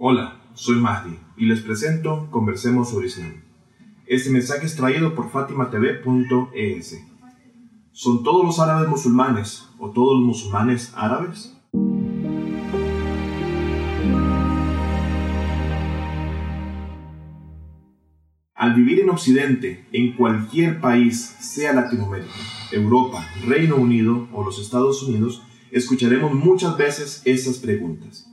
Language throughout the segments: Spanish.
Hola, soy Mahdi y les presento Conversemos sobre Islam. Este mensaje es traído por fatimatv.es. ¿Son todos los árabes musulmanes o todos los musulmanes árabes? Al vivir en Occidente, en cualquier país, sea Latinoamérica, Europa, Reino Unido o los Estados Unidos, escucharemos muchas veces esas preguntas.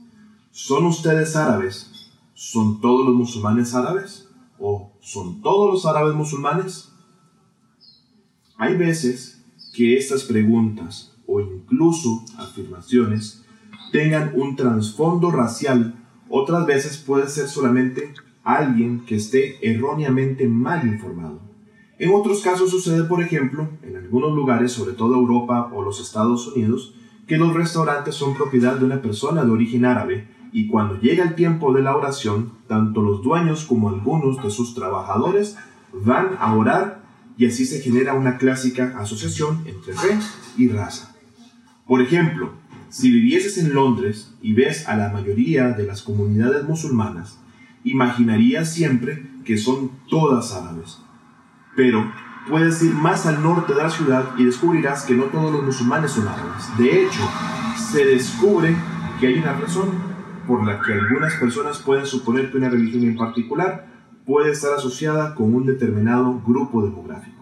¿Son ustedes árabes? ¿Son todos los musulmanes árabes? ¿O son todos los árabes musulmanes? Hay veces que estas preguntas o incluso afirmaciones tengan un trasfondo racial, otras veces puede ser solamente alguien que esté erróneamente mal informado. En otros casos sucede, por ejemplo, en algunos lugares, sobre todo Europa o los Estados Unidos, que los restaurantes son propiedad de una persona de origen árabe y cuando llega el tiempo de la oración, tanto los dueños como algunos de sus trabajadores van a orar y así se genera una clásica asociación entre fe y raza. Por ejemplo, si vivieses en Londres y ves a la mayoría de las comunidades musulmanas, imaginarías siempre que son todas árabes. Pero puedes ir más al norte de la ciudad y descubrirás que no todos los musulmanes son árabes. De hecho, se descubre que hay una razón por la que algunas personas pueden suponer que una religión en particular puede estar asociada con un determinado grupo demográfico.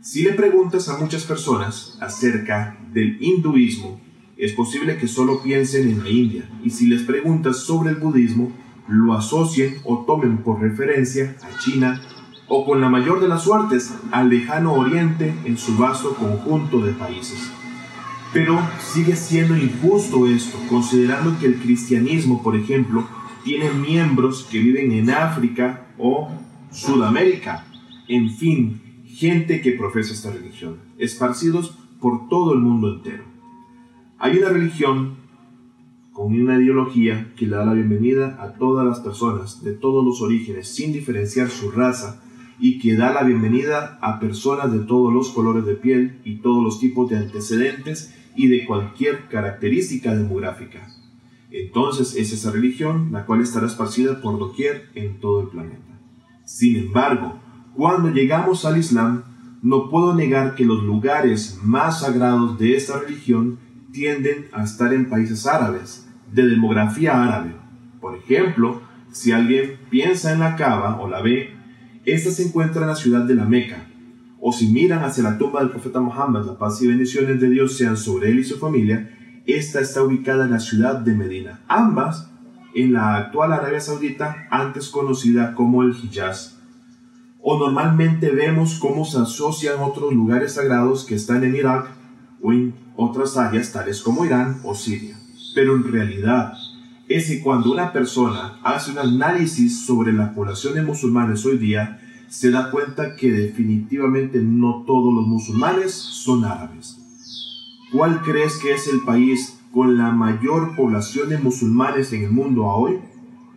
Si le preguntas a muchas personas acerca del hinduismo, es posible que solo piensen en la India, y si les preguntas sobre el budismo, lo asocien o tomen por referencia a China o con la mayor de las suertes al lejano oriente en su vasto conjunto de países. Pero sigue siendo injusto esto, considerando que el cristianismo, por ejemplo, tiene miembros que viven en África o Sudamérica. En fin, gente que profesa esta religión, esparcidos por todo el mundo entero. Hay una religión con una ideología que le da la bienvenida a todas las personas de todos los orígenes, sin diferenciar su raza, y que da la bienvenida a personas de todos los colores de piel y todos los tipos de antecedentes y de cualquier característica demográfica. Entonces es esa religión la cual estará esparcida por doquier en todo el planeta. Sin embargo, cuando llegamos al Islam, no puedo negar que los lugares más sagrados de esta religión tienden a estar en países árabes, de demografía árabe. Por ejemplo, si alguien piensa en la Kaaba o la ve, esta se encuentra en la ciudad de la Meca, o si miran hacia la tumba del profeta Muhammad, la paz y bendiciones de Dios sean sobre él y su familia, esta está ubicada en la ciudad de Medina, ambas en la actual Arabia Saudita, antes conocida como el Hijaz. O normalmente vemos cómo se asocian otros lugares sagrados que están en Irak o en otras áreas tales como Irán o Siria. Pero en realidad es que cuando una persona hace un análisis sobre la población de musulmanes hoy día, se da cuenta que definitivamente no todos los musulmanes son árabes. ¿Cuál crees que es el país con la mayor población de musulmanes en el mundo hoy?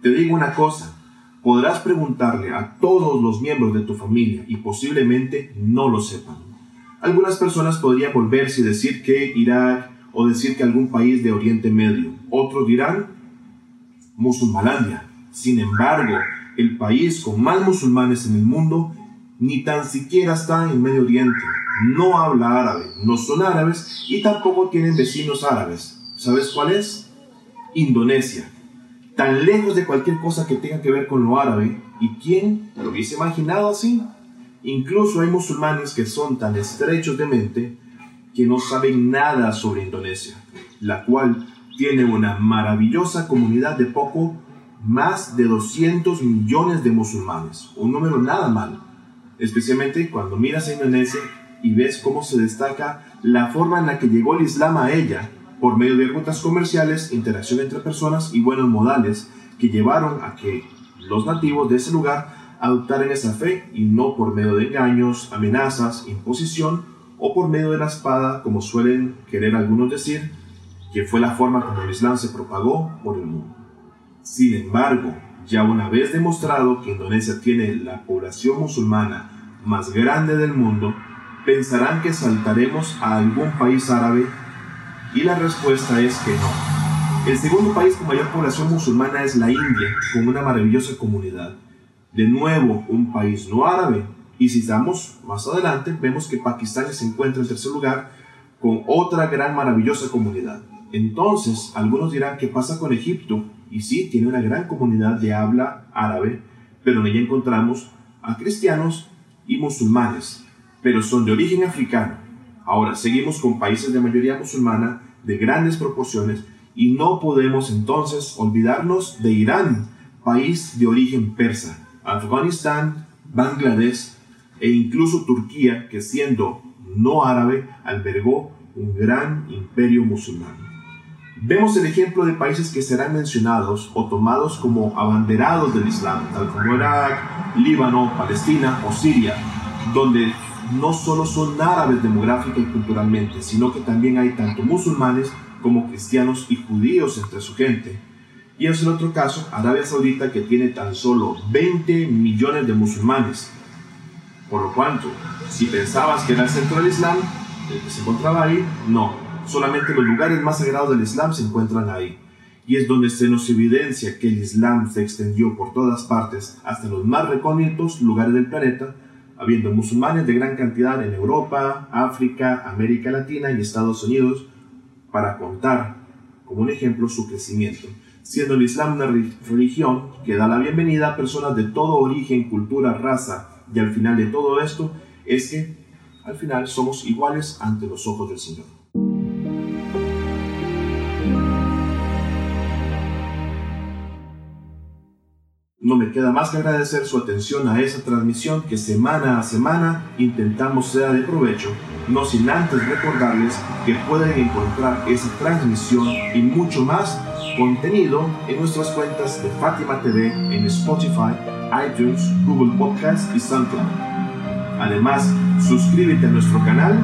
Te digo una cosa, podrás preguntarle a todos los miembros de tu familia y posiblemente no lo sepan. Algunas personas podrían volverse y decir que Irak o decir que algún país de Oriente Medio. Otros dirán Musulmalandia. Sin embargo, el país con más musulmanes en el mundo, ni tan siquiera está en Medio Oriente. No habla árabe, no son árabes y tampoco tienen vecinos árabes. ¿Sabes cuál es? Indonesia. Tan lejos de cualquier cosa que tenga que ver con lo árabe. ¿Y quién lo hubiese imaginado así? Incluso hay musulmanes que son tan estrechos de mente que no saben nada sobre Indonesia, la cual tiene una maravillosa comunidad de poco más de 200 millones de musulmanes, un número nada mal, especialmente cuando miras a Indonesia y ves cómo se destaca la forma en la que llegó el Islam a ella, por medio de rutas comerciales, interacción entre personas y buenos modales que llevaron a que los nativos de ese lugar adoptaran esa fe y no por medio de engaños, amenazas, imposición o por medio de la espada, como suelen querer algunos decir, que fue la forma como el Islam se propagó por el mundo. Sin embargo, ya una vez demostrado que Indonesia tiene la población musulmana más grande del mundo, pensarán que saltaremos a algún país árabe y la respuesta es que no. El segundo país con mayor población musulmana es la India, con una maravillosa comunidad. De nuevo, un país no árabe. Y si estamos más adelante, vemos que Pakistán se encuentra en tercer lugar con otra gran maravillosa comunidad. Entonces, algunos dirán, ¿qué pasa con Egipto? Y sí, tiene una gran comunidad de habla árabe, pero en ella encontramos a cristianos y musulmanes, pero son de origen africano. Ahora, seguimos con países de mayoría musulmana de grandes proporciones y no podemos entonces olvidarnos de Irán, país de origen persa, Afganistán, Bangladesh e incluso Turquía, que siendo no árabe, albergó un gran imperio musulmán. Vemos el ejemplo de países que serán mencionados o tomados como abanderados del Islam, tal como Irak, Líbano, Palestina o Siria, donde no solo son árabes demográfica y culturalmente, sino que también hay tanto musulmanes como cristianos y judíos entre su gente. Y es el otro caso, Arabia Saudita, que tiene tan solo 20 millones de musulmanes. Por lo cuanto, si pensabas que era el centro del Islam, el que se encontraba ahí, no, Solamente los lugares más sagrados del Islam se encuentran ahí. Y es donde se nos evidencia que el Islam se extendió por todas partes, hasta los más recónditos lugares del planeta, habiendo musulmanes de gran cantidad en Europa, África, América Latina y Estados Unidos, para contar como un ejemplo su crecimiento, siendo el Islam una religión que da la bienvenida a personas de todo origen, cultura, raza, y al final de todo esto es que al final somos iguales ante los ojos del Señor. Queda más que agradecer su atención a esa transmisión que semana a semana intentamos sea de provecho, no sin antes recordarles que pueden encontrar esa transmisión y mucho más contenido en nuestras cuentas de Fátima TV en Spotify, iTunes, Google Podcast y SoundCloud. Además, suscríbete a nuestro canal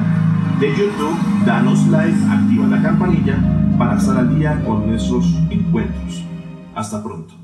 de YouTube, danos like, activa la campanilla para estar al día con nuestros encuentros. Hasta pronto